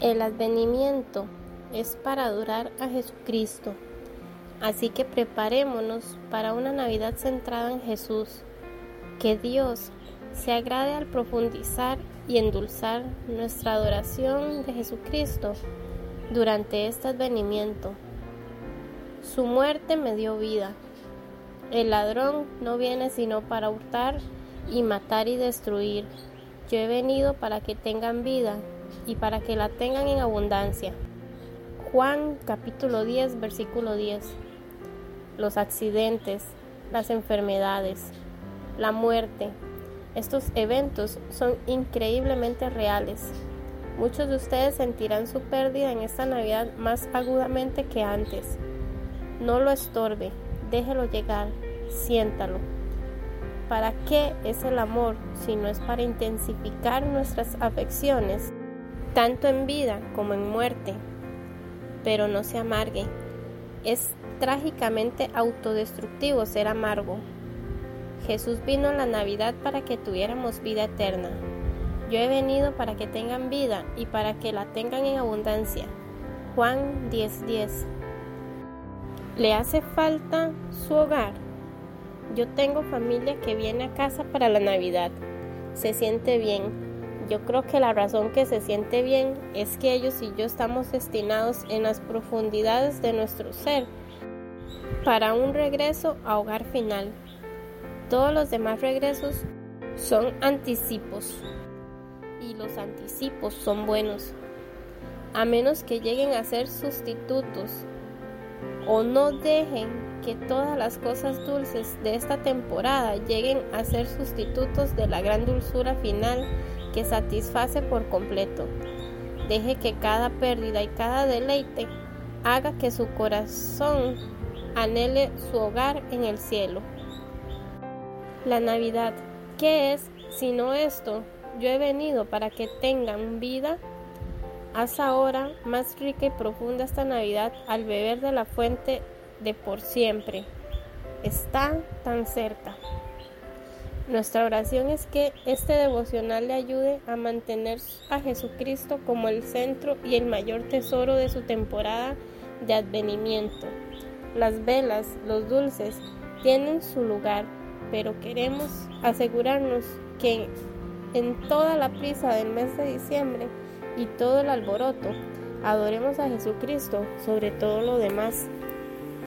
El advenimiento es para adorar a Jesucristo, así que preparémonos para una Navidad centrada en Jesús. Que Dios se agrade al profundizar y endulzar nuestra adoración de Jesucristo durante este advenimiento. Su muerte me dio vida. El ladrón no viene sino para hurtar y matar y destruir. Yo he venido para que tengan vida y para que la tengan en abundancia. Juan capítulo 10 versículo 10. Los accidentes, las enfermedades, la muerte, estos eventos son increíblemente reales. Muchos de ustedes sentirán su pérdida en esta Navidad más agudamente que antes. No lo estorbe, déjelo llegar, siéntalo. ¿Para qué es el amor si no es para intensificar nuestras afecciones, tanto en vida como en muerte? Pero no se amargue. Es trágicamente autodestructivo ser amargo. Jesús vino en la Navidad para que tuviéramos vida eterna. Yo he venido para que tengan vida y para que la tengan en abundancia. Juan 10:10 ¿Le hace falta su hogar? Yo tengo familia que viene a casa para la Navidad. Se siente bien. Yo creo que la razón que se siente bien es que ellos y yo estamos destinados en las profundidades de nuestro ser para un regreso a hogar final. Todos los demás regresos son anticipos y los anticipos son buenos, a menos que lleguen a ser sustitutos o no dejen que todas las cosas dulces de esta temporada lleguen a ser sustitutos de la gran dulzura final que satisface por completo. Deje que cada pérdida y cada deleite haga que su corazón anhele su hogar en el cielo. La Navidad, ¿qué es sino esto? Yo he venido para que tengan vida. Haz ahora más rica y profunda esta Navidad al beber de la fuente de por siempre. Está tan cerca. Nuestra oración es que este devocional le ayude a mantener a Jesucristo como el centro y el mayor tesoro de su temporada de advenimiento. Las velas, los dulces, tienen su lugar pero queremos asegurarnos que en toda la prisa del mes de diciembre y todo el alboroto, adoremos a Jesucristo sobre todo lo demás.